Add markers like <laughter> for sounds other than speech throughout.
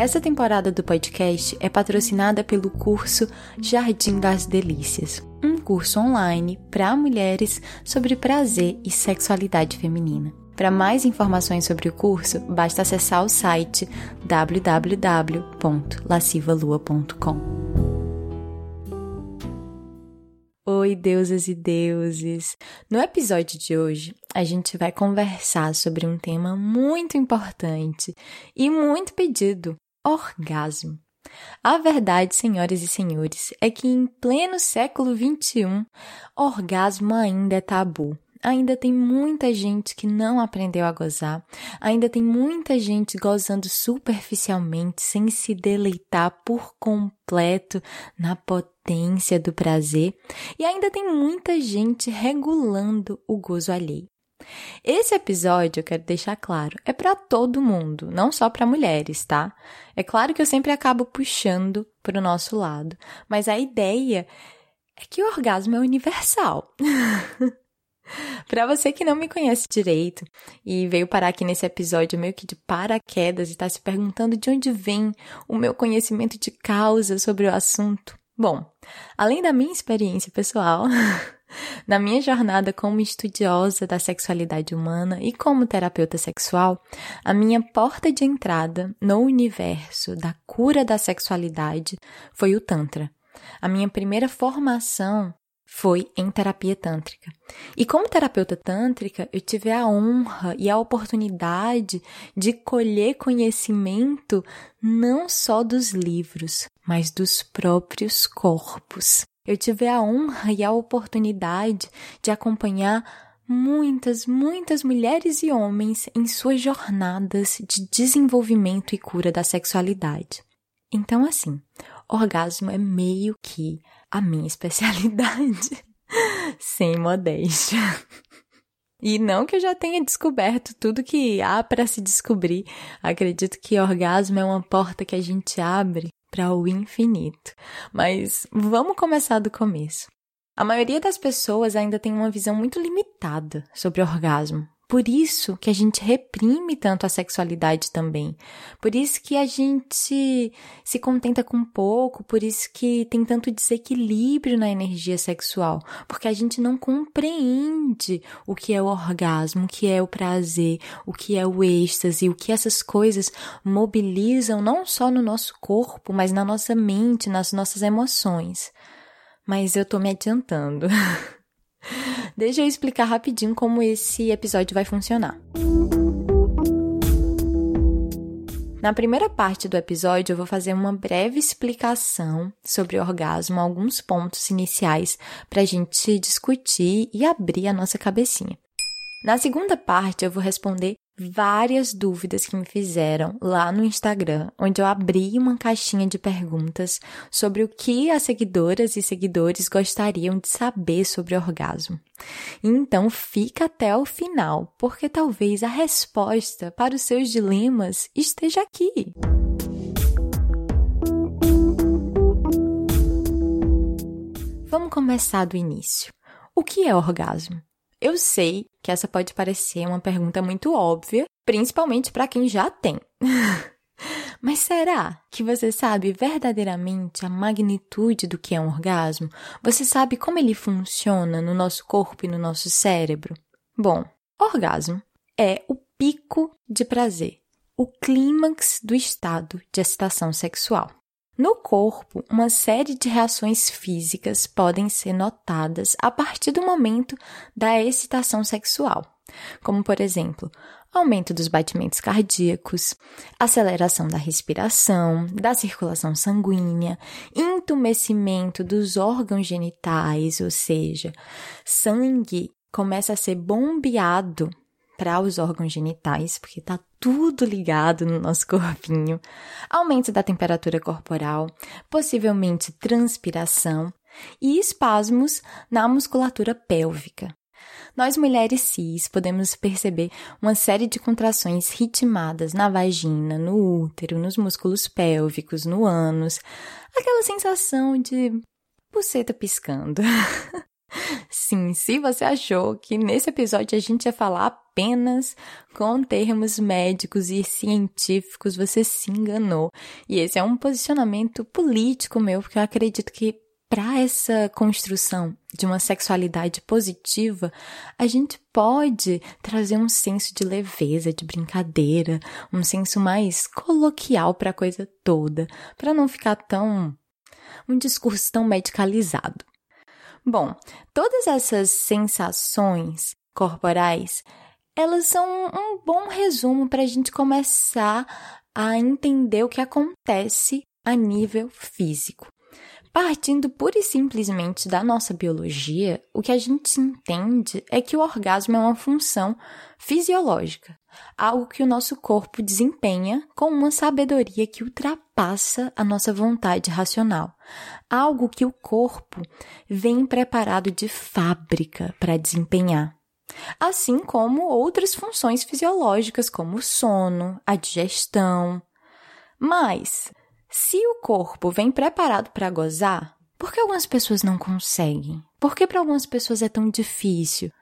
Essa temporada do podcast é patrocinada pelo curso Jardim das Delícias, um curso online para mulheres sobre prazer e sexualidade feminina. Para mais informações sobre o curso, basta acessar o site www.lascivalua.com. Oi, deusas e deuses! No episódio de hoje, a gente vai conversar sobre um tema muito importante e muito pedido orgasmo. A verdade, senhoras e senhores, é que em pleno século XXI, orgasmo ainda é tabu. Ainda tem muita gente que não aprendeu a gozar, ainda tem muita gente gozando superficialmente, sem se deleitar por completo na potência do prazer, e ainda tem muita gente regulando o gozo alheio. Esse episódio, eu quero deixar claro, é para todo mundo, não só para mulheres, tá? É claro que eu sempre acabo puxando para o nosso lado, mas a ideia é que o orgasmo é universal. <laughs> para você que não me conhece direito e veio parar aqui nesse episódio meio que de paraquedas e está se perguntando de onde vem o meu conhecimento de causa sobre o assunto. Bom, além da minha experiência pessoal, <laughs> Na minha jornada como estudiosa da sexualidade humana e como terapeuta sexual, a minha porta de entrada no universo da cura da sexualidade foi o Tantra. A minha primeira formação foi em terapia tântrica. E como terapeuta tântrica, eu tive a honra e a oportunidade de colher conhecimento não só dos livros, mas dos próprios corpos eu tive a honra e a oportunidade de acompanhar muitas, muitas mulheres e homens em suas jornadas de desenvolvimento e cura da sexualidade. Então, assim, orgasmo é meio que a minha <laughs> especialidade, sem modéstia. E não que eu já tenha descoberto tudo que há para se descobrir. Acredito que orgasmo é uma porta que a gente abre para o infinito. Mas vamos começar do começo. A maioria das pessoas ainda tem uma visão muito limitada sobre orgasmo. Por isso que a gente reprime tanto a sexualidade também. Por isso que a gente se contenta com pouco, por isso que tem tanto desequilíbrio na energia sexual, porque a gente não compreende o que é o orgasmo, o que é o prazer, o que é o êxtase, o que essas coisas mobilizam não só no nosso corpo, mas na nossa mente, nas nossas emoções. Mas eu tô me adiantando. <laughs> <laughs> Deixa eu explicar rapidinho como esse episódio vai funcionar. Na primeira parte do episódio, eu vou fazer uma breve explicação sobre orgasmo, alguns pontos iniciais para a gente discutir e abrir a nossa cabecinha. Na segunda parte, eu vou responder várias dúvidas que me fizeram lá no Instagram, onde eu abri uma caixinha de perguntas sobre o que as seguidoras e seguidores gostariam de saber sobre orgasmo. Então fica até o final, porque talvez a resposta para os seus dilemas esteja aqui. Vamos começar do início. O que é orgasmo? Eu sei que essa pode parecer uma pergunta muito óbvia, principalmente para quem já tem. <laughs> Mas será que você sabe verdadeiramente a magnitude do que é um orgasmo? Você sabe como ele funciona no nosso corpo e no nosso cérebro? Bom, orgasmo é o pico de prazer, o clímax do estado de excitação sexual. No corpo, uma série de reações físicas podem ser notadas a partir do momento da excitação sexual, como, por exemplo, aumento dos batimentos cardíacos, aceleração da respiração, da circulação sanguínea, entumecimento dos órgãos genitais, ou seja, sangue começa a ser bombeado para os órgãos genitais, porque está tudo ligado no nosso <laughs> corpinho, aumento da temperatura corporal, possivelmente transpiração, e espasmos na musculatura pélvica. Nós mulheres cis podemos perceber uma série de contrações ritmadas na vagina, no útero, nos músculos pélvicos, no ânus, aquela sensação de buceta piscando. <laughs> Sim, se você achou que nesse episódio a gente ia falar apenas com termos médicos e científicos, você se enganou. E esse é um posicionamento político meu, porque eu acredito que para essa construção de uma sexualidade positiva, a gente pode trazer um senso de leveza, de brincadeira, um senso mais coloquial para a coisa toda, para não ficar tão um discurso tão medicalizado. Bom, todas essas sensações corporais, elas são um bom resumo para a gente começar a entender o que acontece a nível físico. Partindo pura e simplesmente da nossa biologia, o que a gente entende é que o orgasmo é uma função fisiológica, algo que o nosso corpo desempenha com uma sabedoria que ultrapassa a nossa vontade racional, algo que o corpo vem preparado de fábrica para desempenhar. Assim como outras funções fisiológicas, como o sono, a digestão. Mas, se o corpo vem preparado para gozar, por que algumas pessoas não conseguem? Por que para algumas pessoas é tão difícil?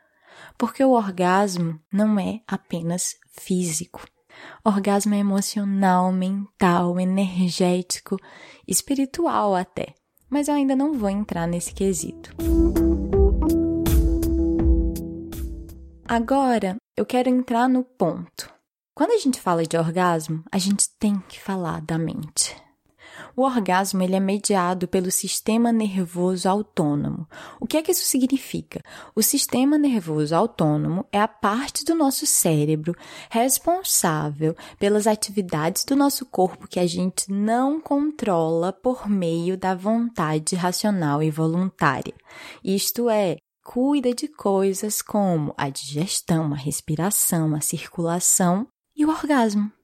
Porque o orgasmo não é apenas físico. Orgasmo é emocional, mental, energético, espiritual até. Mas eu ainda não vou entrar nesse quesito. Agora eu quero entrar no ponto. Quando a gente fala de orgasmo, a gente tem que falar da mente. O orgasmo ele é mediado pelo sistema nervoso autônomo. O que é que isso significa? O sistema nervoso autônomo é a parte do nosso cérebro responsável pelas atividades do nosso corpo que a gente não controla por meio da vontade racional e voluntária. Isto é, cuida de coisas como a digestão, a respiração, a circulação e o orgasmo.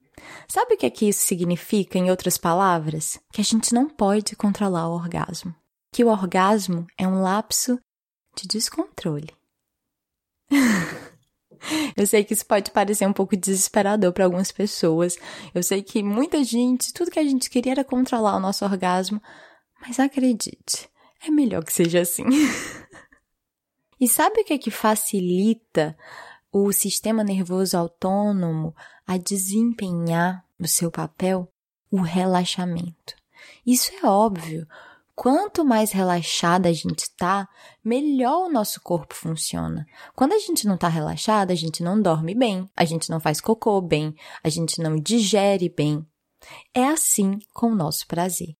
Sabe o que, é que isso significa, em outras palavras? Que a gente não pode controlar o orgasmo. Que o orgasmo é um lapso de descontrole. <laughs> Eu sei que isso pode parecer um pouco desesperador para algumas pessoas. Eu sei que muita gente, tudo que a gente queria era controlar o nosso orgasmo, mas acredite, é melhor que seja assim. <laughs> e sabe o que é que facilita o sistema nervoso autônomo a desempenhar o seu papel? O relaxamento. Isso é óbvio. Quanto mais relaxada a gente está, melhor o nosso corpo funciona. Quando a gente não está relaxada, a gente não dorme bem, a gente não faz cocô bem, a gente não digere bem. É assim com o nosso prazer.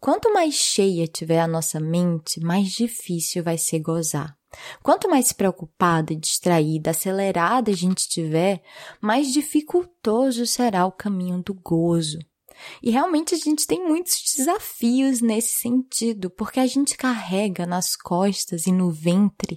Quanto mais cheia tiver a nossa mente, mais difícil vai ser gozar. Quanto mais preocupada, distraída, acelerada a gente tiver, mais dificultoso será o caminho do gozo. E realmente a gente tem muitos desafios nesse sentido, porque a gente carrega nas costas e no ventre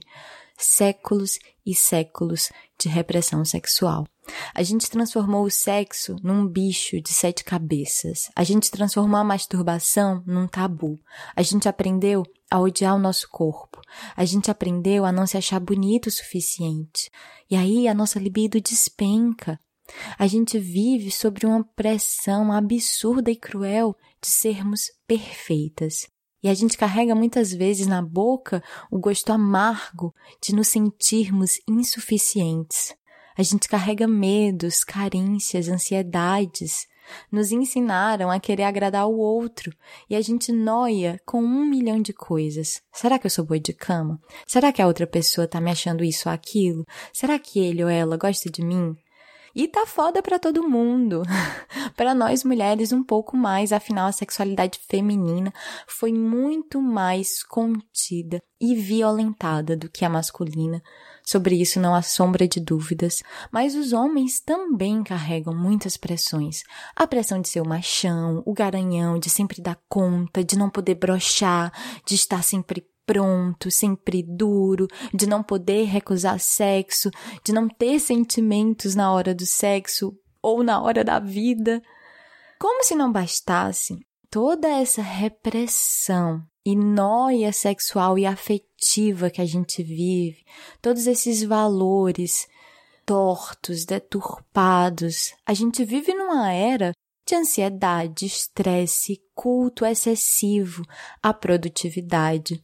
séculos e séculos de repressão sexual. A gente transformou o sexo num bicho de sete cabeças. A gente transformou a masturbação num tabu. A gente aprendeu a odiar o nosso corpo. A gente aprendeu a não se achar bonito o suficiente. E aí a nossa libido despenca. A gente vive sobre uma pressão absurda e cruel de sermos perfeitas. E a gente carrega muitas vezes na boca o gosto amargo de nos sentirmos insuficientes. A gente carrega medos, carências, ansiedades. Nos ensinaram a querer agradar o outro e a gente noia com um milhão de coisas. Será que eu sou boa de cama? Será que a outra pessoa tá me achando isso ou aquilo? Será que ele ou ela gosta de mim? E tá foda pra todo mundo. <laughs> para nós mulheres, um pouco mais, afinal, a sexualidade feminina foi muito mais contida e violentada do que a masculina. Sobre isso não há sombra de dúvidas, mas os homens também carregam muitas pressões. A pressão de ser o machão, o garanhão, de sempre dar conta, de não poder brochar, de estar sempre pronto, sempre duro, de não poder recusar sexo, de não ter sentimentos na hora do sexo ou na hora da vida. Como se não bastasse, toda essa repressão e noia sexual e afetiva que a gente vive, todos esses valores tortos, deturpados, a gente vive numa era de ansiedade, estresse, culto excessivo à produtividade.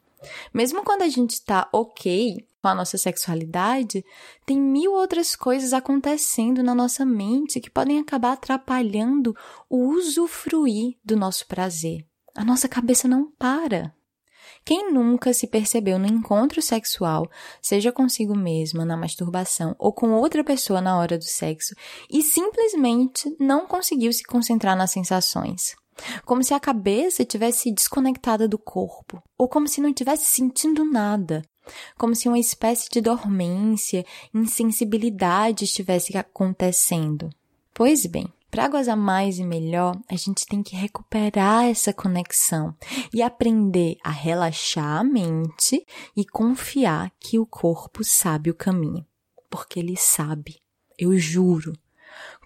Mesmo quando a gente está ok com a nossa sexualidade, tem mil outras coisas acontecendo na nossa mente que podem acabar atrapalhando o usufruir do nosso prazer. A nossa cabeça não para. Quem nunca se percebeu no encontro sexual, seja consigo mesma, na masturbação ou com outra pessoa na hora do sexo, e simplesmente não conseguiu se concentrar nas sensações? Como se a cabeça tivesse desconectada do corpo, ou como se não estivesse sentindo nada, como se uma espécie de dormência, insensibilidade estivesse acontecendo. Pois bem, para gozar mais e melhor, a gente tem que recuperar essa conexão e aprender a relaxar a mente e confiar que o corpo sabe o caminho. Porque ele sabe, eu juro.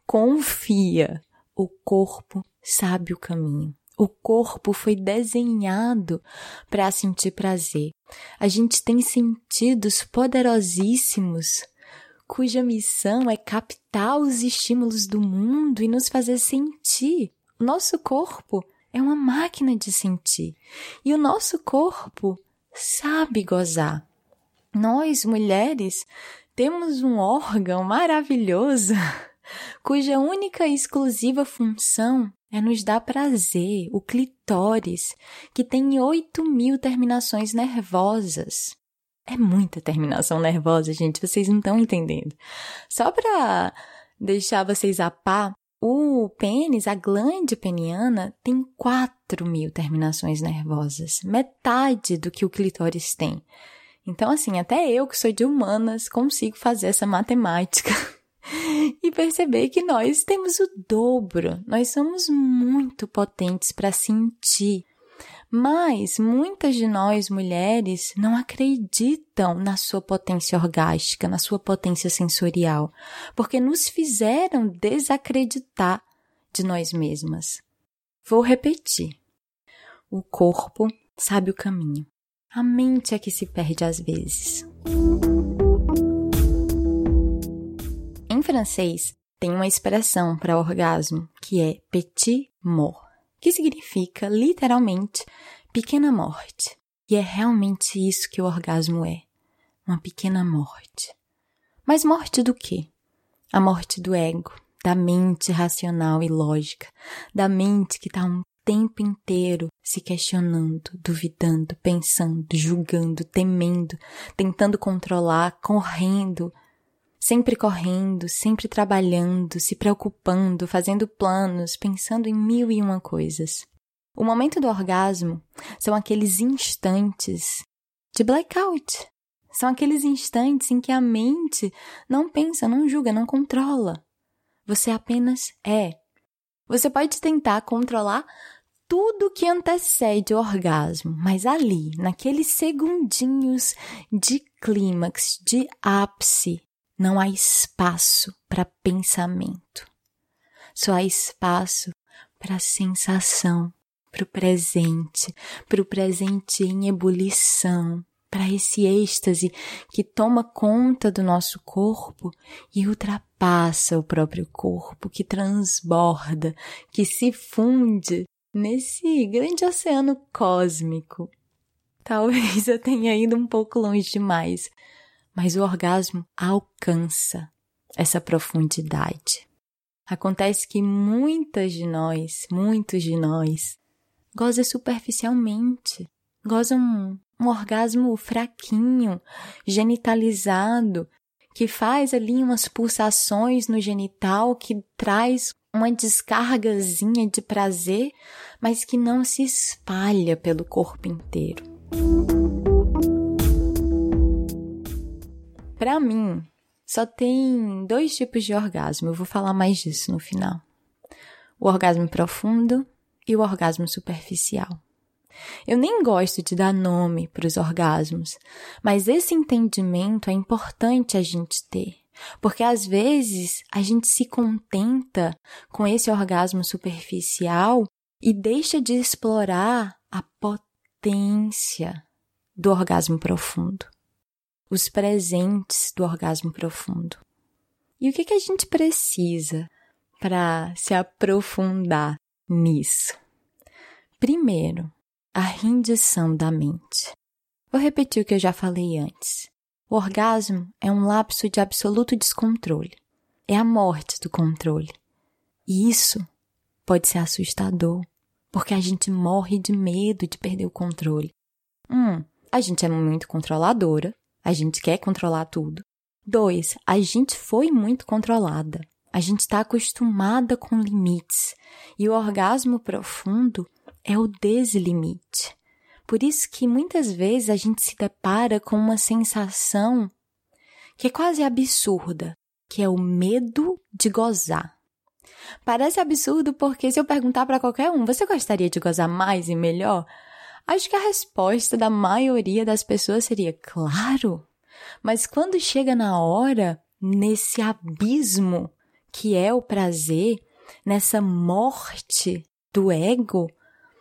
Confia, o corpo sabe o caminho. O corpo foi desenhado para sentir prazer. A gente tem sentidos poderosíssimos cuja missão é captar os estímulos do mundo e nos fazer sentir. Nosso corpo é uma máquina de sentir. E o nosso corpo sabe gozar. Nós, mulheres, temos um órgão maravilhoso <laughs> cuja única e exclusiva função é nos dar prazer, o clitóris, que tem 8 mil terminações nervosas. É muita terminação nervosa, gente, vocês não estão entendendo. Só para deixar vocês a pá, o pênis, a glande peniana, tem 4 mil terminações nervosas, metade do que o clitóris tem. Então, assim, até eu que sou de humanas consigo fazer essa matemática <laughs> e perceber que nós temos o dobro, nós somos muito potentes para sentir. Mas muitas de nós mulheres não acreditam na sua potência orgástica, na sua potência sensorial, porque nos fizeram desacreditar de nós mesmas. Vou repetir. O corpo sabe o caminho. A mente é que se perde às vezes. Francês tem uma expressão para orgasmo que é petit mort, que significa literalmente pequena morte. E é realmente isso que o orgasmo é: uma pequena morte. Mas morte do quê? A morte do ego, da mente racional e lógica, da mente que está um tempo inteiro se questionando, duvidando, pensando, julgando, temendo, tentando controlar, correndo, sempre correndo, sempre trabalhando, se preocupando, fazendo planos, pensando em mil e uma coisas. O momento do orgasmo são aqueles instantes de blackout. São aqueles instantes em que a mente não pensa, não julga, não controla. Você apenas é. Você pode tentar controlar tudo que antecede o orgasmo, mas ali, naqueles segundinhos de clímax, de ápice, não há espaço para pensamento. Só há espaço para sensação, para o presente, para o presente em ebulição, para esse êxtase que toma conta do nosso corpo e ultrapassa o próprio corpo, que transborda, que se funde nesse grande oceano cósmico. Talvez eu tenha ido um pouco longe demais, mas o orgasmo alcança essa profundidade. Acontece que muitas de nós, muitos de nós, gozam superficialmente, gozam um, um orgasmo fraquinho, genitalizado, que faz ali umas pulsações no genital, que traz uma descargazinha de prazer, mas que não se espalha pelo corpo inteiro. Para mim, só tem dois tipos de orgasmo. Eu vou falar mais disso no final. O orgasmo profundo e o orgasmo superficial. Eu nem gosto de dar nome para os orgasmos, mas esse entendimento é importante a gente ter, porque às vezes a gente se contenta com esse orgasmo superficial e deixa de explorar a potência do orgasmo profundo, os presentes do orgasmo profundo. E o que, que a gente precisa para se aprofundar nisso? Primeiro, a rendição da mente. Vou repetir o que eu já falei antes. O orgasmo é um lapso de absoluto descontrole. É a morte do controle. E isso pode ser assustador, porque a gente morre de medo de perder o controle. Um, a gente é muito controladora, a gente quer controlar tudo. Dois, a gente foi muito controlada. A gente está acostumada com limites. E o orgasmo profundo é o deslimite. Por isso que muitas vezes a gente se depara com uma sensação que é quase absurda, que é o medo de gozar. Parece absurdo porque se eu perguntar para qualquer um, você gostaria de gozar mais e melhor? Acho que a resposta da maioria das pessoas seria claro. Mas quando chega na hora, nesse abismo que é o prazer, nessa morte do ego,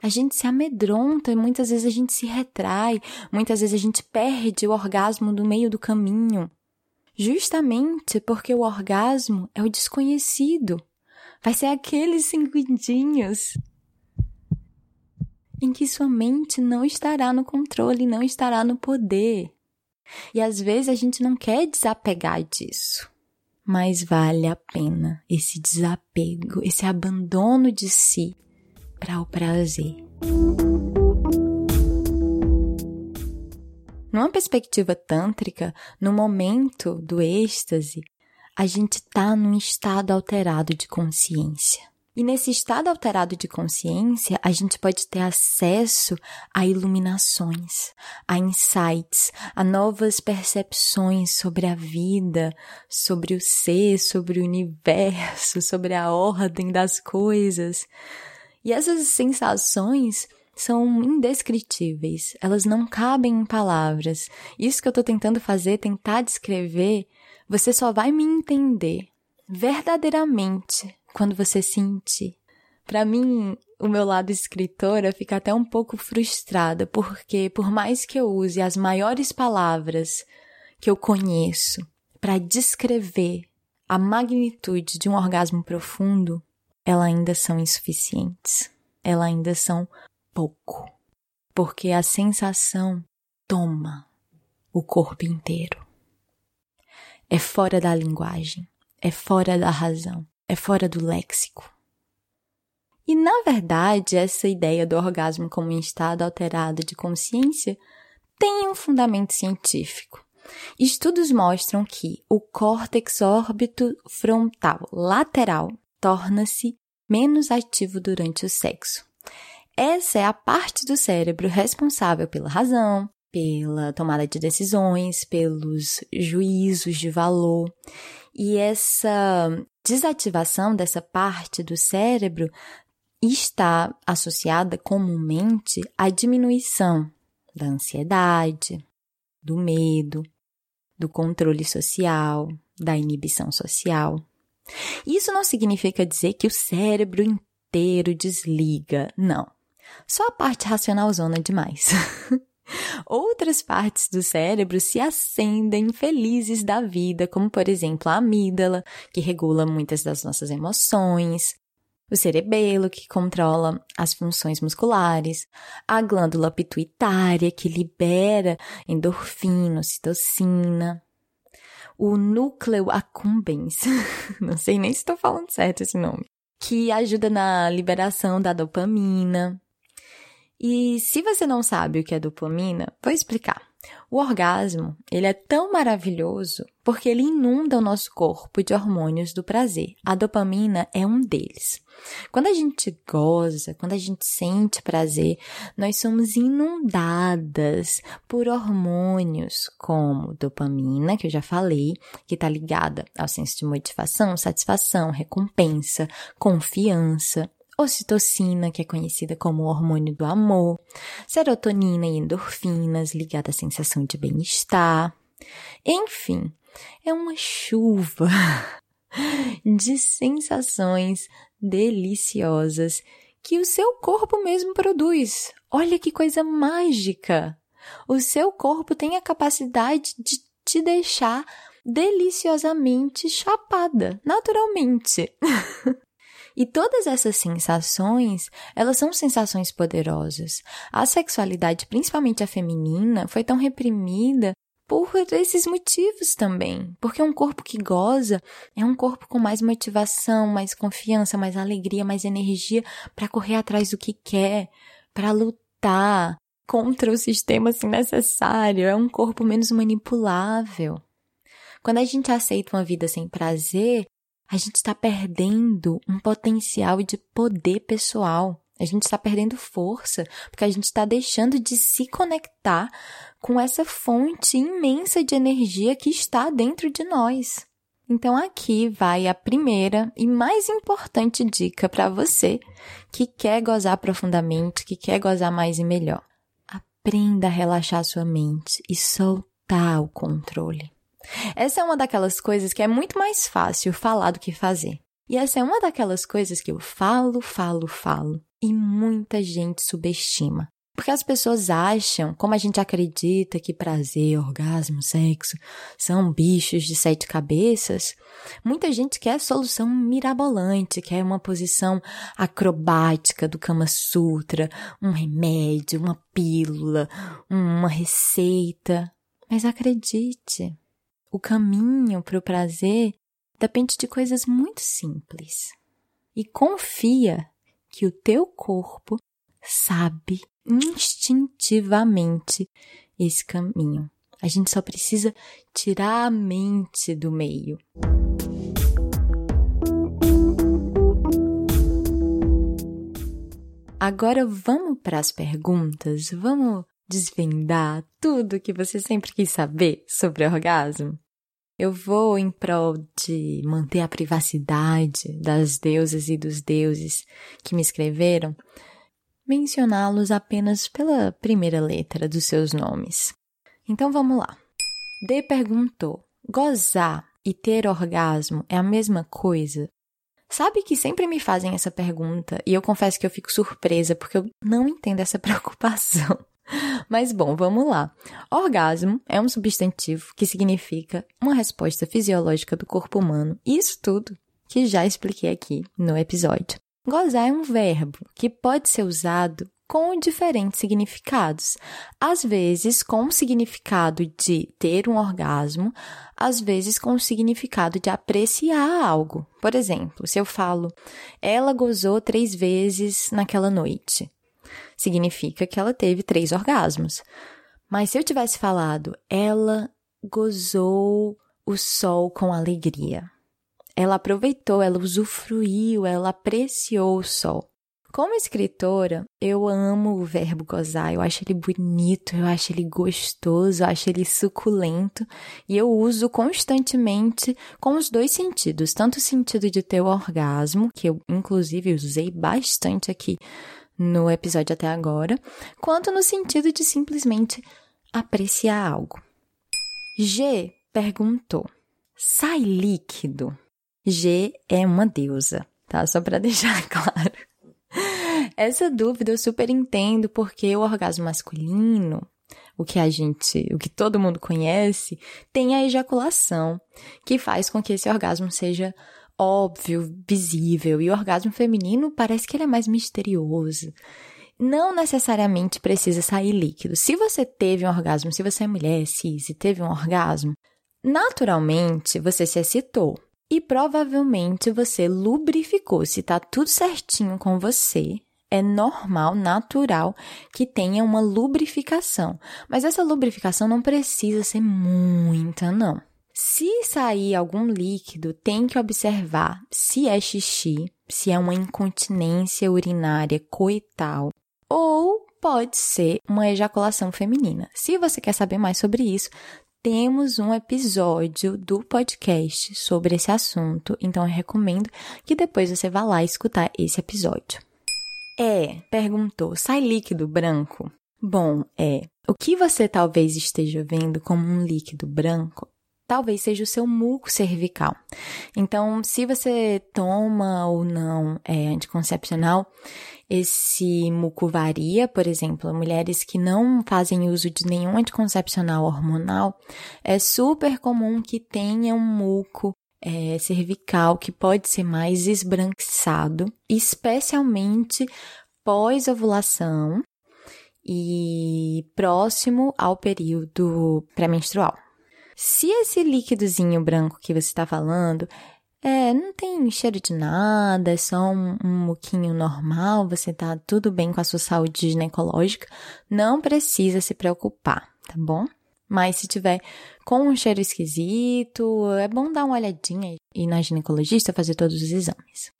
a gente se amedronta e muitas vezes a gente se retrai, muitas vezes a gente perde o orgasmo no meio do caminho. Justamente porque o orgasmo é o desconhecido. Vai ser aqueles segundinhos em que sua mente não estará no controle, não estará no poder. E às vezes a gente não quer desapegar disso. Mas vale a pena esse desapego, esse abandono de si para o prazer. Numa perspectiva tântrica, no momento do êxtase, a gente está num estado alterado de consciência. E nesse estado alterado de consciência, a gente pode ter acesso a iluminações, a insights, a novas percepções sobre a vida, sobre o ser, sobre o universo, <laughs> sobre a ordem das coisas. E essas sensações são indescritíveis, elas não cabem em palavras. Isso que eu estou tentando fazer, tentar descrever, você só vai me entender verdadeiramente quando você sentir. Para mim, o meu lado escritora fica até um pouco frustrada, porque por mais que eu use as maiores palavras que eu conheço para descrever a magnitude de um orgasmo profundo, elas ainda são insuficientes. Elas ainda são pouco. Porque a sensação toma o corpo inteiro. É fora da linguagem, é fora da razão, é fora do léxico. E na verdade, essa ideia do orgasmo como um estado alterado de consciência tem um fundamento científico. Estudos mostram que o córtex órbito frontal lateral torna-se menos ativo durante o sexo. Essa é a parte do cérebro responsável pela razão, pela tomada de decisões, pelos juízos de valor. E essa desativação dessa parte do cérebro está associada comumente à diminuição da ansiedade, do medo, do controle social, da inibição social. Isso não significa dizer que o cérebro inteiro desliga, não. Só a parte racionalzona demais. <laughs> Outras partes do cérebro se acendem felizes da vida, como por exemplo a amígdala, que regula muitas das nossas emoções, o cerebelo, que controla as funções musculares, a glândula pituitária, que libera endorfina, ocitocina, o núcleo accumbens, <laughs> não sei nem se estou falando certo esse nome, que ajuda na liberação da dopamina. E se você não sabe o que é dopamina, vou explicar. O orgasmo, ele é tão maravilhoso porque ele inunda o nosso corpo de hormônios do prazer. A dopamina é um deles. Quando a gente goza, quando a gente sente prazer, nós somos inundadas por hormônios como dopamina, que eu já falei, que está ligada ao senso de motivação, satisfação, recompensa, confiança ocitocina, que é conhecida como o hormônio do amor, serotonina e endorfinas, ligada à sensação de bem-estar. Enfim, é uma chuva <laughs> de sensações deliciosas que o seu corpo mesmo produz. Olha que coisa mágica! O seu corpo tem a capacidade de te deixar deliciosamente chapada, naturalmente. <laughs> E todas essas sensações, elas são sensações poderosas. A sexualidade, principalmente a feminina, foi tão reprimida por esses motivos também. Porque um corpo que goza é um corpo com mais motivação, mais confiança, mais alegria, mais energia para correr atrás do que quer, para lutar contra o sistema assim necessário. É um corpo menos manipulável. Quando a gente aceita uma vida sem prazer, a gente está perdendo um potencial de poder pessoal. A gente está perdendo força, porque a gente está deixando de se conectar com essa fonte imensa de energia que está dentro de nós. Então, aqui vai a primeira e mais importante dica para você que quer gozar profundamente, que quer gozar mais e melhor. Aprenda a relaxar sua mente e soltar o controle. Essa é uma daquelas coisas que é muito mais fácil falar do que fazer. E essa é uma daquelas coisas que eu falo, falo, falo e muita gente subestima. Porque as pessoas acham, como a gente acredita que prazer, orgasmo, sexo são bichos de sete cabeças, muita gente quer solução mirabolante, quer uma posição acrobática do Kama Sutra, um remédio, uma pílula, uma receita. Mas acredite, o caminho para o prazer depende de coisas muito simples. E confia que o teu corpo sabe instintivamente esse caminho. A gente só precisa tirar a mente do meio. Agora vamos para as perguntas, vamos desvendar tudo que você sempre quis saber sobre orgasmo? Eu vou em prol de manter a privacidade das deusas e dos deuses que me escreveram, mencioná-los apenas pela primeira letra dos seus nomes. Então vamos lá. D perguntou: gozar e ter orgasmo é a mesma coisa? Sabe que sempre me fazem essa pergunta e eu confesso que eu fico surpresa porque eu não entendo essa <laughs> preocupação. Mas bom, vamos lá. Orgasmo é um substantivo que significa uma resposta fisiológica do corpo humano. Isso tudo que já expliquei aqui no episódio. Gozar é um verbo que pode ser usado com diferentes significados. Às vezes com o significado de ter um orgasmo, às vezes com o significado de apreciar algo. Por exemplo, se eu falo, ela gozou três vezes naquela noite significa que ela teve três orgasmos. Mas se eu tivesse falado, ela gozou o sol com alegria. Ela aproveitou, ela usufruiu, ela apreciou o sol. Como escritora, eu amo o verbo gozar, eu acho ele bonito, eu acho ele gostoso, eu acho ele suculento e eu uso constantemente com os dois sentidos, tanto o sentido de ter o orgasmo, que eu inclusive usei bastante aqui no episódio até agora, quanto no sentido de simplesmente apreciar algo. G perguntou: sai líquido? G é uma deusa, tá? Só para <laughs> deixar claro. Essa dúvida eu super entendo porque o orgasmo masculino, o que a gente, o que todo mundo conhece, tem a ejaculação, que faz com que esse orgasmo seja óbvio, visível, e o orgasmo feminino parece que ele é mais misterioso. Não necessariamente precisa sair líquido. Se você teve um orgasmo, se você é mulher, cis, e teve um orgasmo, naturalmente você se excitou. E provavelmente você lubrificou. Se tá tudo certinho com você, é normal, natural que tenha uma lubrificação. Mas essa lubrificação não precisa ser muita, não. Se sair algum líquido, tem que observar se é xixi, se é uma incontinência urinária coital ou pode ser uma ejaculação feminina. Se você quer saber mais sobre isso, temos um episódio do podcast sobre esse assunto, então eu recomendo que depois você vá lá escutar esse episódio. É, perguntou, sai líquido branco? Bom, é. O que você talvez esteja vendo como um líquido branco talvez seja o seu muco cervical. Então, se você toma ou não é, anticoncepcional, esse muco varia, por exemplo, mulheres que não fazem uso de nenhum anticoncepcional hormonal, é super comum que tenham muco é, cervical que pode ser mais esbranquiçado, especialmente pós-ovulação e próximo ao período pré-menstrual. Se esse líquidozinho branco que você está falando é, não tem cheiro de nada, é só um, um muquinho normal, você tá tudo bem com a sua saúde ginecológica, não precisa se preocupar, tá bom? Mas se tiver com um cheiro esquisito, é bom dar uma olhadinha e ir na ginecologista fazer todos os exames.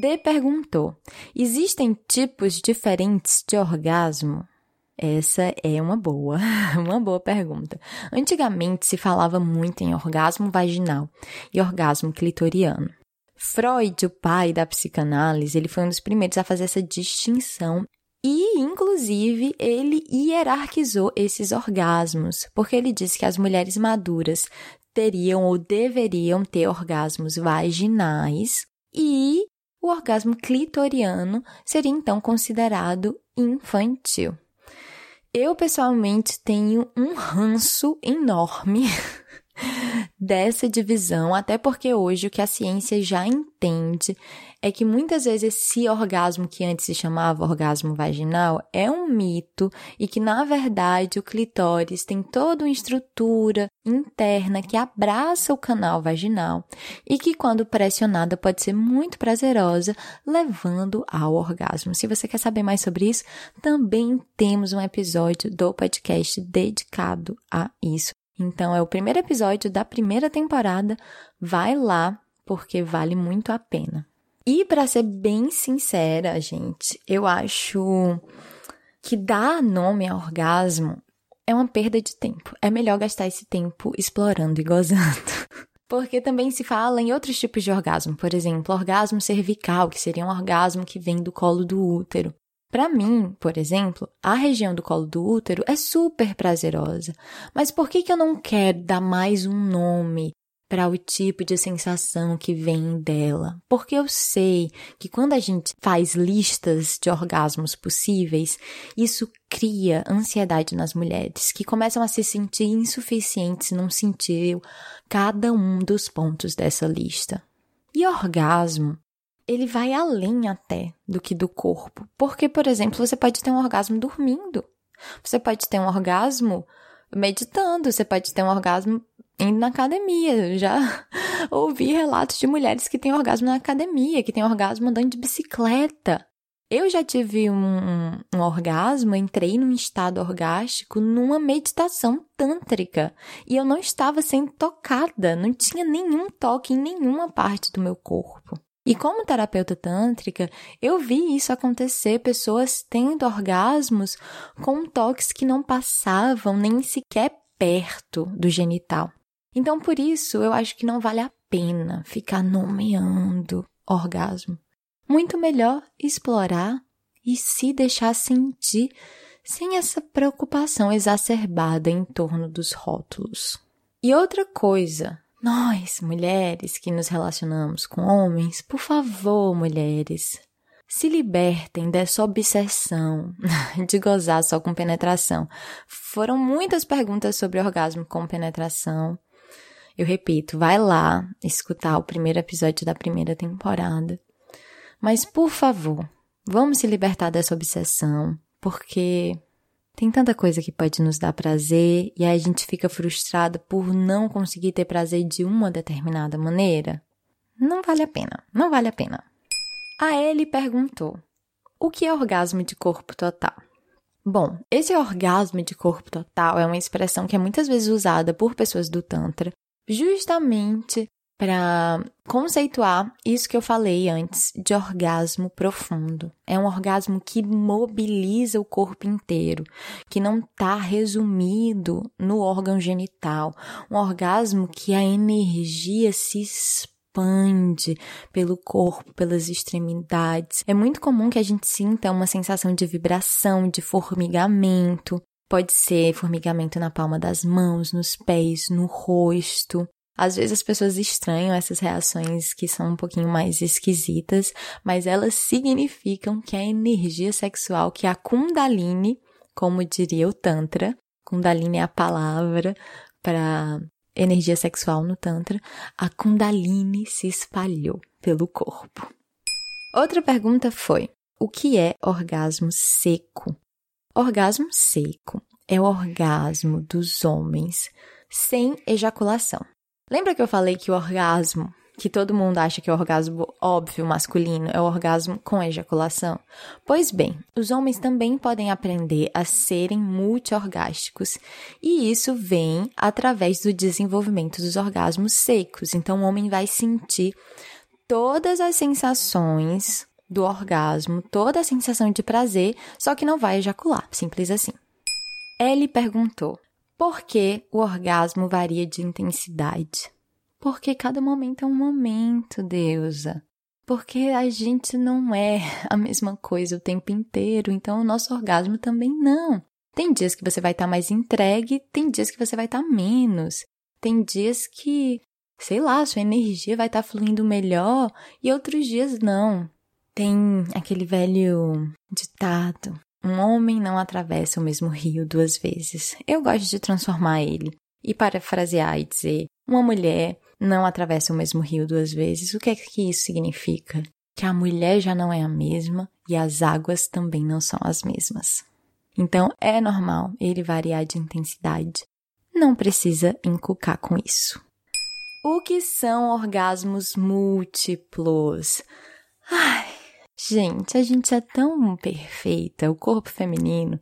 D perguntou: Existem tipos diferentes de orgasmo? Essa é uma boa, <laughs> uma boa pergunta. Antigamente se falava muito em orgasmo vaginal e orgasmo clitoriano. Freud, o pai da psicanálise, ele foi um dos primeiros a fazer essa distinção e, inclusive, ele hierarquizou esses orgasmos, porque ele disse que as mulheres maduras teriam ou deveriam ter orgasmos vaginais e o orgasmo clitoriano seria então considerado infantil. Eu, pessoalmente, tenho um ranço enorme <laughs> dessa divisão, até porque hoje o que a ciência já entende é que muitas vezes esse orgasmo que antes se chamava orgasmo vaginal é um mito e que na verdade o clitóris tem toda uma estrutura interna que abraça o canal vaginal e que quando pressionada pode ser muito prazerosa, levando ao orgasmo. Se você quer saber mais sobre isso, também temos um episódio do podcast dedicado a isso. Então é o primeiro episódio da primeira temporada. Vai lá porque vale muito a pena. E para ser bem sincera, gente, eu acho que dar nome a orgasmo é uma perda de tempo. É melhor gastar esse tempo explorando e gozando. <laughs> Porque também se fala em outros tipos de orgasmo, por exemplo, orgasmo cervical, que seria um orgasmo que vem do colo do útero. Para mim, por exemplo, a região do colo do útero é super prazerosa. Mas por que, que eu não quero dar mais um nome para o tipo de sensação que vem dela. Porque eu sei que quando a gente faz listas de orgasmos possíveis, isso cria ansiedade nas mulheres, que começam a se sentir insuficientes não sentir cada um dos pontos dessa lista. E orgasmo, ele vai além até do que do corpo. Porque, por exemplo, você pode ter um orgasmo dormindo. Você pode ter um orgasmo meditando, você pode ter um orgasmo indo na academia. Já <laughs> ouvi relatos de mulheres que têm orgasmo na academia, que têm orgasmo andando de bicicleta. Eu já tive um, um, orgasmo, entrei num estado orgástico numa meditação tântrica e eu não estava sendo tocada, não tinha nenhum toque em nenhuma parte do meu corpo. E como terapeuta tântrica, eu vi isso acontecer, pessoas tendo orgasmos com toques que não passavam nem sequer perto do genital. Então, por isso, eu acho que não vale a pena ficar nomeando orgasmo. Muito melhor explorar e se deixar sentir sem essa preocupação exacerbada em torno dos rótulos. E outra coisa, nós, mulheres que nos relacionamos com homens, por favor, mulheres, se libertem dessa obsessão <laughs> de gozar só com penetração. Foram muitas perguntas sobre orgasmo com penetração eu repito, vai lá escutar o primeiro episódio da primeira temporada. Mas, por favor, vamos se libertar dessa obsessão, porque tem tanta coisa que pode nos dar prazer e aí a gente fica frustrada por não conseguir ter prazer de uma determinada maneira. Não vale a pena, não vale a pena. A ele perguntou: O que é orgasmo de corpo total? Bom, esse orgasmo de corpo total é uma expressão que é muitas vezes usada por pessoas do Tantra justamente para conceituar isso que eu falei antes de orgasmo profundo. É um orgasmo que mobiliza o corpo inteiro, que não está resumido no órgão genital. Um orgasmo que a energia se expande pelo corpo, pelas extremidades. É muito comum que a gente sinta uma sensação de vibração, de formigamento, Pode ser formigamento na palma das mãos, nos pés, no rosto. Às vezes as pessoas estranham essas reações que são um pouquinho mais esquisitas, mas elas significam que a energia sexual, que a Kundalini, como diria o Tantra, Kundalini é a palavra para energia sexual no Tantra, a Kundalini se espalhou pelo corpo. Outra pergunta foi: o que é orgasmo seco? Orgasmo seco é o orgasmo dos homens sem ejaculação. Lembra que eu falei que o orgasmo, que todo mundo acha que é o orgasmo óbvio masculino, é o orgasmo com ejaculação? Pois bem, os homens também podem aprender a serem multiorgásticos, e isso vem através do desenvolvimento dos orgasmos secos. Então, o homem vai sentir todas as sensações do orgasmo, toda a sensação de prazer, só que não vai ejacular, simples assim. Ellie perguntou: por que o orgasmo varia de intensidade? Porque cada momento é um momento, deusa. Porque a gente não é a mesma coisa o tempo inteiro, então o nosso orgasmo também não. Tem dias que você vai estar tá mais entregue, tem dias que você vai estar tá menos. Tem dias que, sei lá, sua energia vai estar tá fluindo melhor e outros dias não. Tem aquele velho ditado um homem não atravessa o mesmo rio duas vezes. Eu gosto de transformar ele e parafrasear e dizer: uma mulher não atravessa o mesmo rio duas vezes. O que é que isso significa? Que a mulher já não é a mesma e as águas também não são as mesmas. Então é normal ele variar de intensidade. Não precisa encucar com isso. O que são orgasmos múltiplos? Ai, Gente, a gente é tão perfeita, o corpo feminino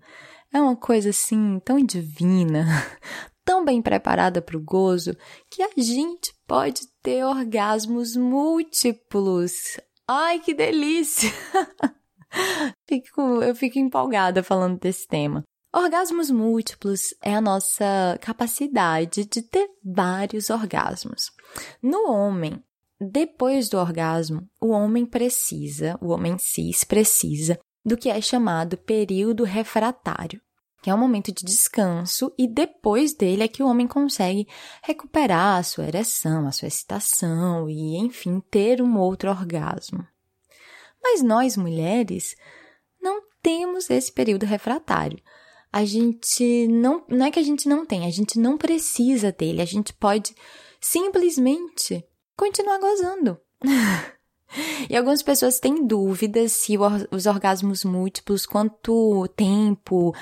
é uma coisa assim tão divina, <laughs> tão bem preparada para o gozo, que a gente pode ter orgasmos múltiplos. Ai, que delícia! <laughs> fico, eu fico empolgada falando desse tema. Orgasmos múltiplos é a nossa capacidade de ter vários orgasmos. No homem, depois do orgasmo, o homem precisa, o homem cis precisa do que é chamado período refratário, que é um momento de descanso e depois dele é que o homem consegue recuperar a sua ereção, a sua excitação e, enfim, ter um outro orgasmo. Mas nós mulheres não temos esse período refratário. A gente não, não é que a gente não tem, a gente não precisa dele, a gente pode simplesmente continuar gozando. <laughs> e algumas pessoas têm dúvidas se os orgasmos múltiplos, quanto tempo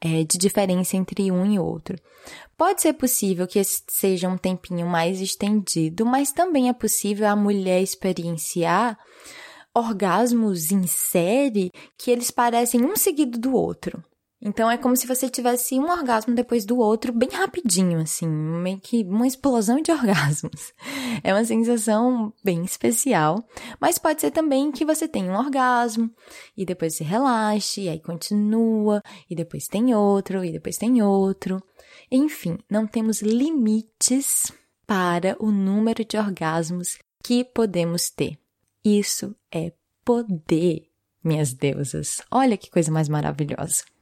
é, de diferença entre um e outro. Pode ser possível que seja um tempinho mais estendido, mas também é possível a mulher experienciar orgasmos em série que eles parecem um seguido do outro. Então é como se você tivesse um orgasmo depois do outro, bem rapidinho, assim, meio que uma explosão de <laughs> orgasmos. É uma sensação bem especial, mas pode ser também que você tenha um orgasmo e depois se relaxe, e aí continua, e depois tem outro, e depois tem outro. Enfim, não temos limites para o número de orgasmos que podemos ter. Isso é poder, minhas deusas. Olha que coisa mais maravilhosa.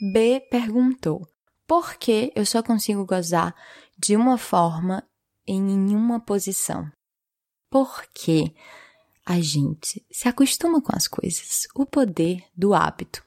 B perguntou: Por que eu só consigo gozar de uma forma em nenhuma posição? Porque a gente se acostuma com as coisas, o poder do hábito.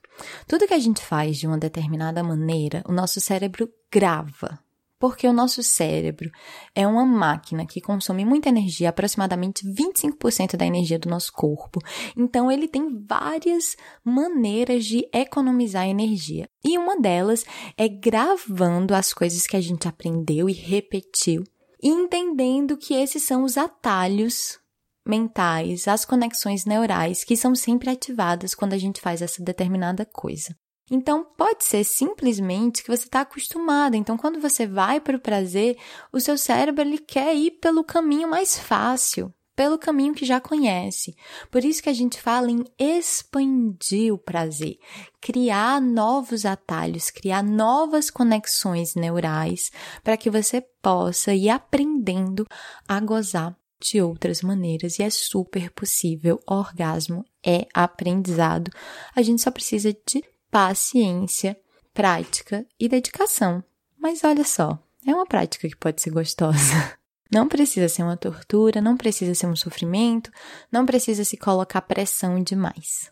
Tudo que a gente faz de uma determinada maneira, o nosso cérebro grava porque o nosso cérebro é uma máquina que consome muita energia, aproximadamente 25% da energia do nosso corpo. Então, ele tem várias maneiras de economizar energia. E uma delas é gravando as coisas que a gente aprendeu e repetiu, e entendendo que esses são os atalhos mentais, as conexões neurais que são sempre ativadas quando a gente faz essa determinada coisa. Então, pode ser simplesmente que você está acostumado. Então, quando você vai para o prazer, o seu cérebro ele quer ir pelo caminho mais fácil, pelo caminho que já conhece. Por isso que a gente fala em expandir o prazer, criar novos atalhos, criar novas conexões neurais para que você possa ir aprendendo a gozar de outras maneiras e é super possível. orgasmo é aprendizado. A gente só precisa de paciência, prática e dedicação. Mas olha só, é uma prática que pode ser gostosa. <laughs> Não precisa ser uma tortura, não precisa ser um sofrimento, não precisa se colocar pressão demais.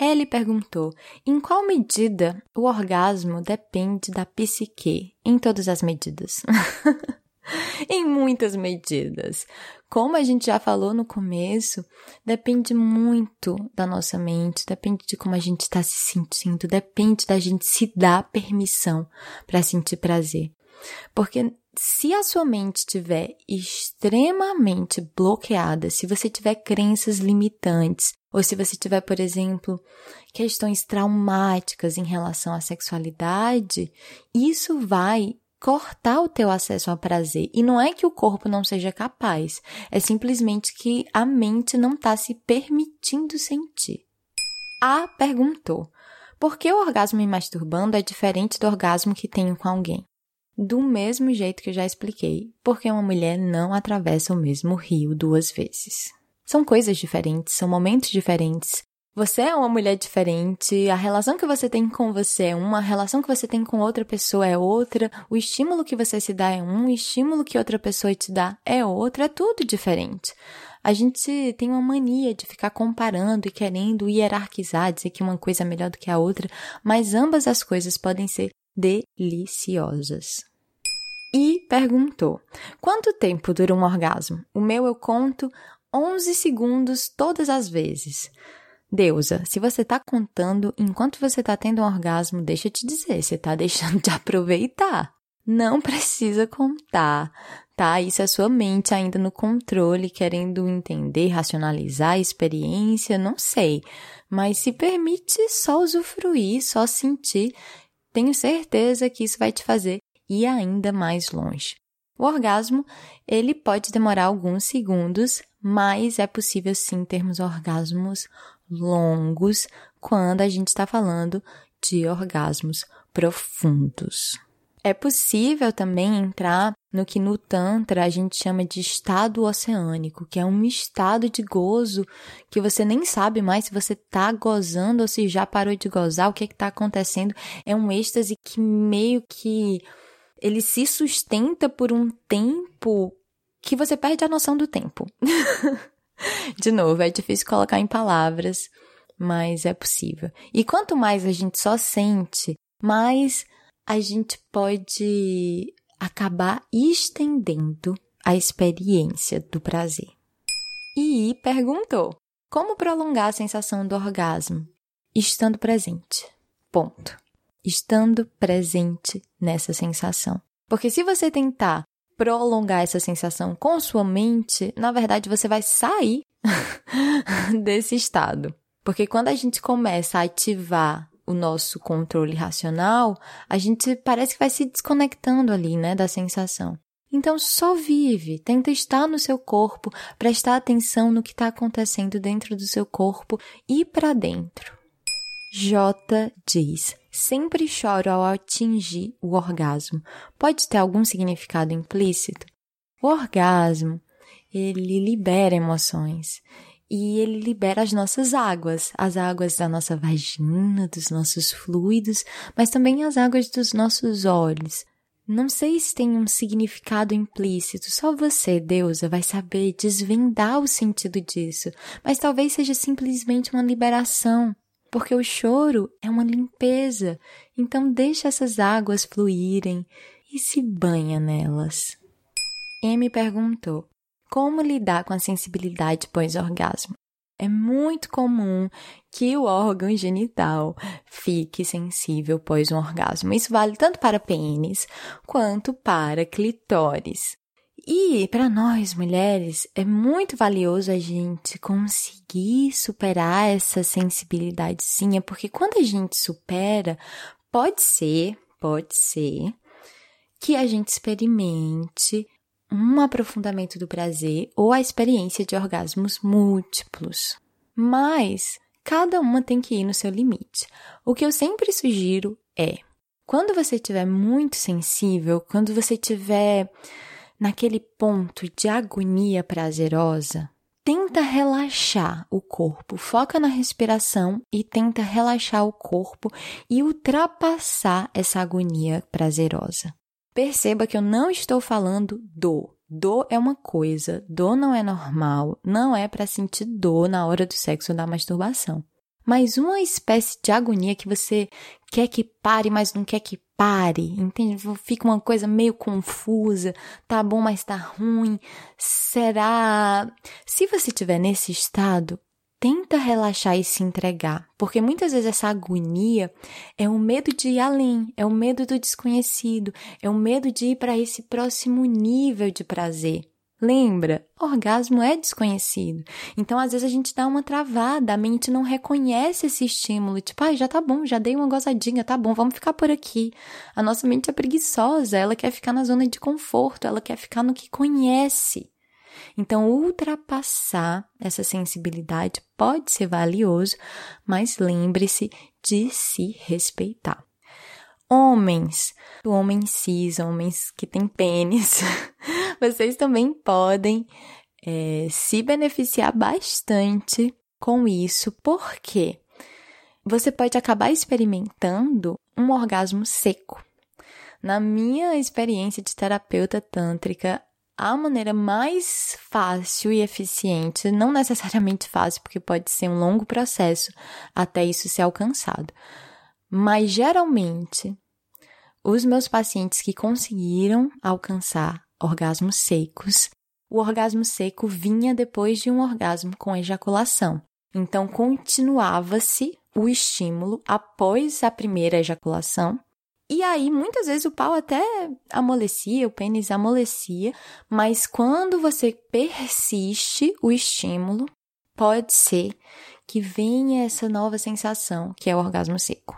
Ellie perguntou: em qual medida o orgasmo depende da psique? Em todas as medidas. <laughs> <laughs> em muitas medidas. Como a gente já falou no começo, depende muito da nossa mente, depende de como a gente está se sentindo, depende da gente se dar permissão para sentir prazer. Porque se a sua mente estiver extremamente bloqueada, se você tiver crenças limitantes, ou se você tiver, por exemplo, questões traumáticas em relação à sexualidade, isso vai cortar o teu acesso ao prazer. E não é que o corpo não seja capaz, é simplesmente que a mente não está se permitindo sentir. A perguntou: por que o orgasmo me masturbando é diferente do orgasmo que tenho com alguém? Do mesmo jeito que eu já expliquei, porque uma mulher não atravessa o mesmo rio duas vezes. São coisas diferentes, são momentos diferentes, você é uma mulher diferente, a relação que você tem com você é uma, a relação que você tem com outra pessoa é outra, o estímulo que você se dá é um, o estímulo que outra pessoa te dá é outro, é tudo diferente. A gente tem uma mania de ficar comparando e querendo hierarquizar, dizer que uma coisa é melhor do que a outra, mas ambas as coisas podem ser deliciosas. E perguntou: quanto tempo dura um orgasmo? O meu eu conto 11 segundos todas as vezes. Deusa, se você tá contando enquanto você tá tendo um orgasmo, deixa eu te dizer, você tá <laughs> deixando de aproveitar. Não precisa contar, tá? Isso é sua mente ainda no controle, querendo entender, racionalizar a experiência, não sei. Mas se permite só usufruir, só sentir, tenho certeza que isso vai te fazer ir ainda mais longe. O orgasmo, ele pode demorar alguns segundos, mas é possível sim termos orgasmos longos quando a gente está falando de orgasmos profundos. É possível também entrar no que no Tantra a gente chama de estado oceânico, que é um estado de gozo que você nem sabe mais se você está gozando ou se já parou de gozar, o que é está acontecendo. É um êxtase que meio que ele se sustenta por um tempo que você perde a noção do tempo. <laughs> <laughs> De novo, é difícil colocar em palavras, mas é possível. E quanto mais a gente só sente, mais a gente pode acabar estendendo a experiência do prazer. E perguntou: como prolongar a sensação do orgasmo? Estando presente. Ponto. Estando presente nessa sensação. Porque se você tentar prolongar essa sensação com sua mente, na verdade você vai sair <laughs> desse estado. Porque quando a gente começa a ativar o nosso controle racional, a gente parece que vai se desconectando ali, né, da sensação. Então só vive, tenta estar no seu corpo, prestar atenção no que está acontecendo dentro do seu corpo e para dentro. J diz: Sempre choro ao atingir o orgasmo. Pode ter algum significado implícito? O orgasmo, ele libera emoções. E ele libera as nossas águas, as águas da nossa vagina, dos nossos fluidos, mas também as águas dos nossos olhos. Não sei se tem um significado implícito, só você, deusa, vai saber desvendar o sentido disso, mas talvez seja simplesmente uma liberação, porque o choro é uma limpeza, então deixa essas águas fluírem e se banha nelas. M perguntou: Como lidar com a sensibilidade pós-orgasmo? É muito comum que o órgão genital fique sensível pós um orgasmo. Isso vale tanto para pênis quanto para clitóris. E para nós mulheres é muito valioso a gente conseguir superar essa sensibilidadezinha, porque quando a gente supera, pode ser, pode ser que a gente experimente um aprofundamento do prazer ou a experiência de orgasmos múltiplos. Mas cada uma tem que ir no seu limite. O que eu sempre sugiro é, quando você estiver muito sensível, quando você estiver naquele ponto de agonia prazerosa, tenta relaxar o corpo, foca na respiração e tenta relaxar o corpo e ultrapassar essa agonia prazerosa. Perceba que eu não estou falando do, Dor é uma coisa, dor não é normal, não é para sentir dor na hora do sexo ou da masturbação. Mas uma espécie de agonia que você quer que pare, mas não quer que pare, entende? Fica uma coisa meio confusa, tá bom, mas tá ruim. Será? Se você estiver nesse estado, tenta relaxar e se entregar, porque muitas vezes essa agonia é o medo de ir além, é o medo do desconhecido, é o medo de ir para esse próximo nível de prazer. Lembra? Orgasmo é desconhecido. Então, às vezes, a gente dá uma travada, a mente não reconhece esse estímulo. Tipo, ah, já tá bom, já dei uma gozadinha, tá bom, vamos ficar por aqui. A nossa mente é preguiçosa, ela quer ficar na zona de conforto, ela quer ficar no que conhece. Então, ultrapassar essa sensibilidade pode ser valioso, mas lembre-se de se respeitar. Homens, homens cis, homens que têm pênis, <laughs> vocês também podem é, se beneficiar bastante com isso, porque você pode acabar experimentando um orgasmo seco. Na minha experiência de terapeuta tântrica, a maneira mais fácil e eficiente, não necessariamente fácil, porque pode ser um longo processo até isso ser alcançado, mas geralmente os meus pacientes que conseguiram alcançar orgasmos secos, o orgasmo seco vinha depois de um orgasmo com ejaculação. Então continuava-se o estímulo após a primeira ejaculação e aí, muitas vezes o pau até amolecia, o pênis amolecia, mas quando você persiste o estímulo, pode ser que venha essa nova sensação, que é o orgasmo seco.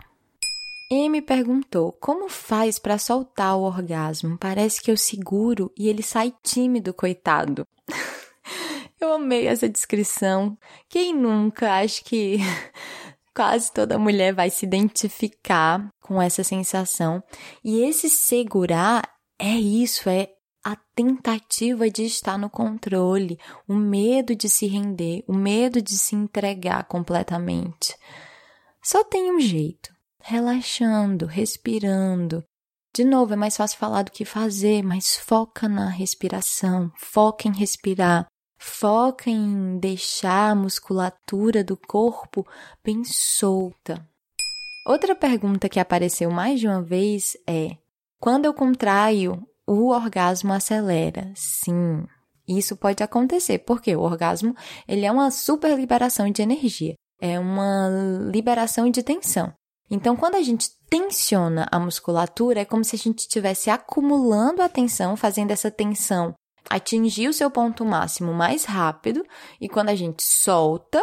M perguntou: Como faz para soltar o orgasmo? Parece que eu seguro e ele sai tímido, coitado. <laughs> eu amei essa descrição. Quem nunca? Acho que <laughs> quase toda mulher vai se identificar com essa sensação. E esse segurar é isso, é a tentativa de estar no controle, o medo de se render, o medo de se entregar completamente. Só tem um jeito: relaxando, respirando. De novo, é mais fácil falar do que fazer, mas foca na respiração, foca em respirar, foca em deixar a musculatura do corpo bem solta. Outra pergunta que apareceu mais de uma vez é: quando eu contraio, o orgasmo acelera? Sim, isso pode acontecer, porque o orgasmo ele é uma super liberação de energia, é uma liberação de tensão. Então, quando a gente tensiona a musculatura, é como se a gente estivesse acumulando a tensão, fazendo essa tensão atingir o seu ponto máximo mais rápido e quando a gente solta,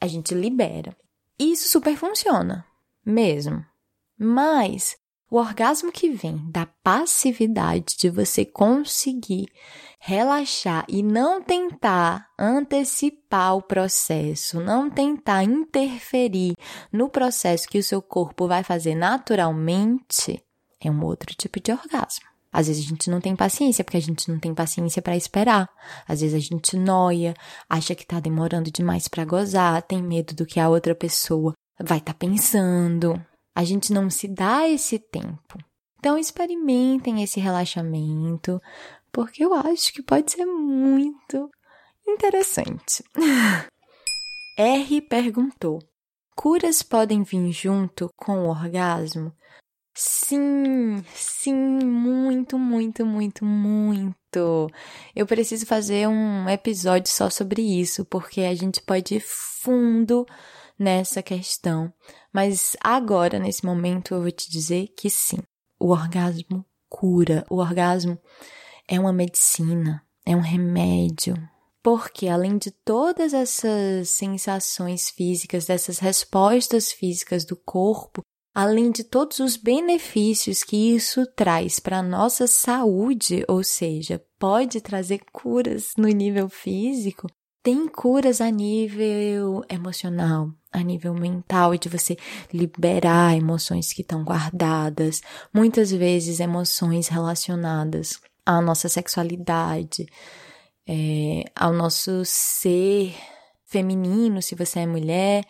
a gente libera. Isso super funciona, mesmo. Mas o orgasmo que vem da passividade de você conseguir relaxar e não tentar antecipar o processo, não tentar interferir no processo que o seu corpo vai fazer naturalmente, é um outro tipo de orgasmo. Às vezes a gente não tem paciência, porque a gente não tem paciência para esperar. Às vezes a gente noia, acha que tá demorando demais para gozar, tem medo do que a outra pessoa vai estar tá pensando. A gente não se dá esse tempo. Então experimentem esse relaxamento, porque eu acho que pode ser muito interessante. <laughs> R perguntou: Curas podem vir junto com o orgasmo? Sim, sim, muito, muito, muito, muito. Eu preciso fazer um episódio só sobre isso, porque a gente pode ir fundo nessa questão. Mas agora, nesse momento, eu vou te dizer que sim, o orgasmo cura. O orgasmo é uma medicina, é um remédio. Porque além de todas essas sensações físicas, dessas respostas físicas do corpo, além de todos os benefícios que isso traz para a nossa saúde, ou seja, pode trazer curas no nível físico, tem curas a nível emocional, a nível mental, de você liberar emoções que estão guardadas, muitas vezes emoções relacionadas à nossa sexualidade, é, ao nosso ser feminino, se você é mulher,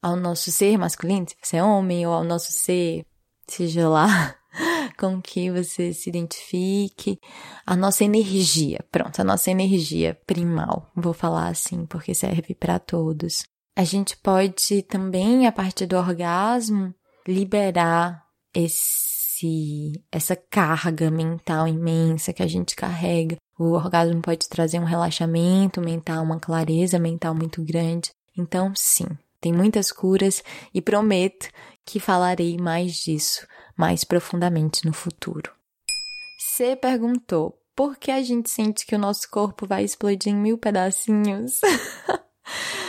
ao nosso ser masculino, se você é homem, ou ao nosso ser, seja lá <laughs> com que você se identifique, a nossa energia, pronto, a nossa energia primal, vou falar assim, porque serve para todos. A gente pode também, a partir do orgasmo, liberar esse essa carga mental imensa que a gente carrega. O orgasmo pode trazer um relaxamento mental, uma clareza mental muito grande. Então, sim, tem muitas curas e prometo que falarei mais disso mais profundamente no futuro. Você perguntou por que a gente sente que o nosso corpo vai explodir em mil pedacinhos? <laughs>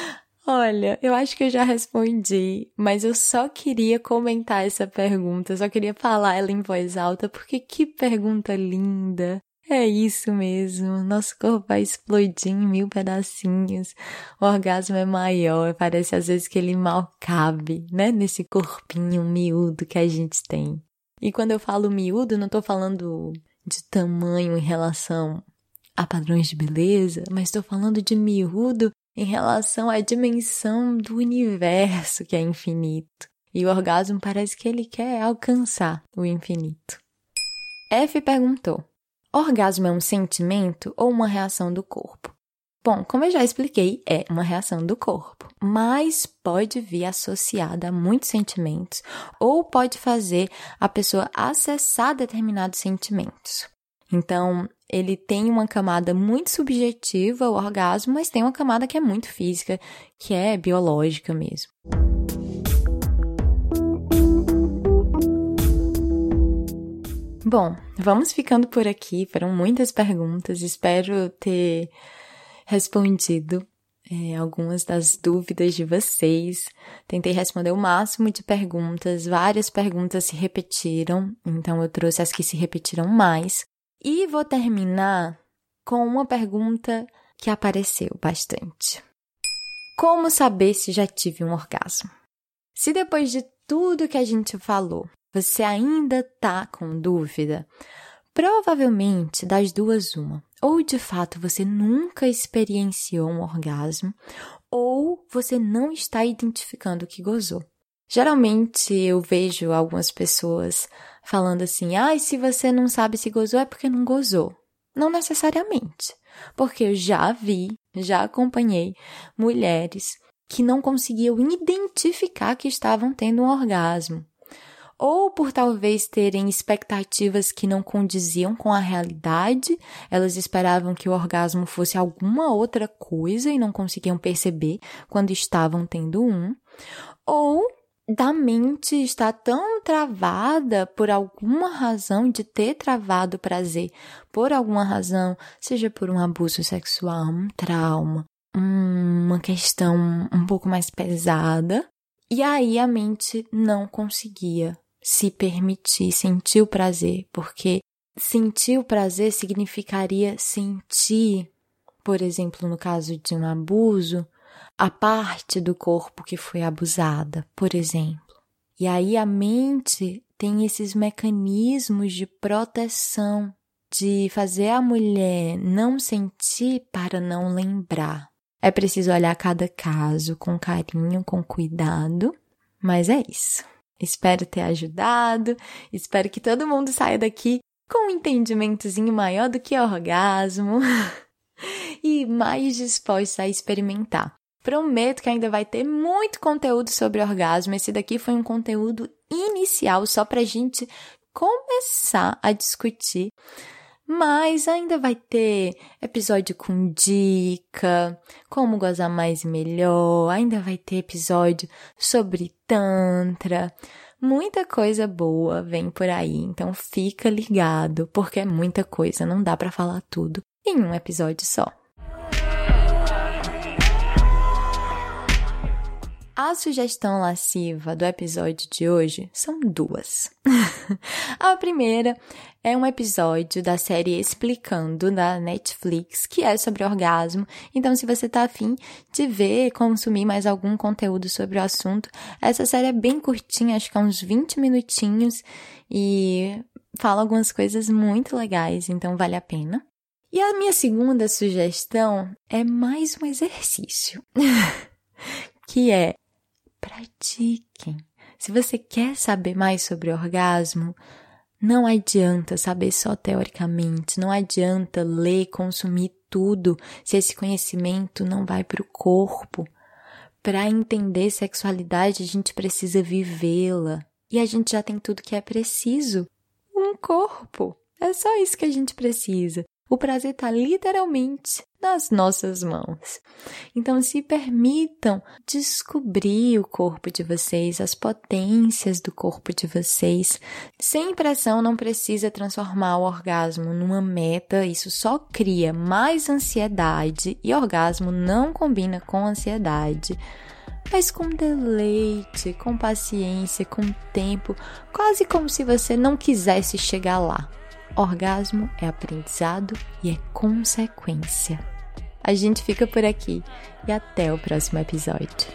Olha, eu acho que eu já respondi, mas eu só queria comentar essa pergunta, só queria falar ela em voz alta, porque que pergunta linda! É isso mesmo, nosso corpo vai explodir em mil pedacinhos. O orgasmo é maior, parece às vezes que ele mal cabe, né? Nesse corpinho miúdo que a gente tem. E quando eu falo miúdo, não tô falando de tamanho em relação a padrões de beleza, mas estou falando de miúdo em relação à dimensão do universo que é infinito. E o orgasmo parece que ele quer alcançar o infinito. F perguntou: Orgasmo é um sentimento ou uma reação do corpo? Bom, como eu já expliquei, é uma reação do corpo, mas pode vir associada a muitos sentimentos ou pode fazer a pessoa acessar determinados sentimentos. Então, ele tem uma camada muito subjetiva, o orgasmo, mas tem uma camada que é muito física, que é biológica mesmo. Bom, vamos ficando por aqui. Foram muitas perguntas. Espero ter respondido é, algumas das dúvidas de vocês. Tentei responder o máximo de perguntas. Várias perguntas se repetiram, então eu trouxe as que se repetiram mais. E vou terminar com uma pergunta que apareceu bastante. Como saber se já tive um orgasmo? Se depois de tudo que a gente falou, você ainda tá com dúvida? Provavelmente das duas uma. Ou de fato você nunca experienciou um orgasmo, ou você não está identificando que gozou. Geralmente eu vejo algumas pessoas falando assim: ah, se você não sabe se gozou é porque não gozou. Não necessariamente, porque eu já vi, já acompanhei mulheres que não conseguiam identificar que estavam tendo um orgasmo ou por talvez terem expectativas que não condiziam com a realidade, elas esperavam que o orgasmo fosse alguma outra coisa e não conseguiam perceber quando estavam tendo um, ou da mente está tão travada por alguma razão de ter travado o prazer, por alguma razão, seja por um abuso sexual, um trauma, uma questão um pouco mais pesada, e aí a mente não conseguia se permitir sentir o prazer, porque sentir o prazer significaria sentir, por exemplo, no caso de um abuso, a parte do corpo que foi abusada, por exemplo. E aí a mente tem esses mecanismos de proteção, de fazer a mulher não sentir para não lembrar. É preciso olhar cada caso com carinho, com cuidado, mas é isso. Espero ter ajudado, espero que todo mundo saia daqui com um entendimentozinho maior do que orgasmo <laughs> e mais disposto a experimentar. Prometo que ainda vai ter muito conteúdo sobre orgasmo. Esse daqui foi um conteúdo inicial só para a gente começar a discutir mas ainda vai ter episódio com dica, como gozar mais e melhor, ainda vai ter episódio sobre Tantra. Muita coisa boa vem por aí, então fica ligado, porque é muita coisa, não dá para falar tudo em um episódio só. A sugestão lasciva do episódio de hoje são duas. <laughs> a primeira é um episódio da série Explicando da Netflix, que é sobre orgasmo. Então, se você tá afim de ver, consumir mais algum conteúdo sobre o assunto, essa série é bem curtinha, acho que é uns 20 minutinhos e fala algumas coisas muito legais, então vale a pena. E a minha segunda sugestão é mais um exercício. <laughs> que é pratiquem. Se você quer saber mais sobre orgasmo, Não adianta saber só teoricamente, não adianta ler, consumir tudo se esse conhecimento não vai para o corpo. Para entender sexualidade, a gente precisa vivê-la. E a gente já tem tudo que é preciso: um corpo. É só isso que a gente precisa. O prazer está literalmente nas nossas mãos. Então, se permitam descobrir o corpo de vocês, as potências do corpo de vocês. Sem pressão, não precisa transformar o orgasmo numa meta, isso só cria mais ansiedade e orgasmo não combina com ansiedade mas com deleite, com paciência, com tempo, quase como se você não quisesse chegar lá. Orgasmo é aprendizado e é consequência. A gente fica por aqui e até o próximo episódio.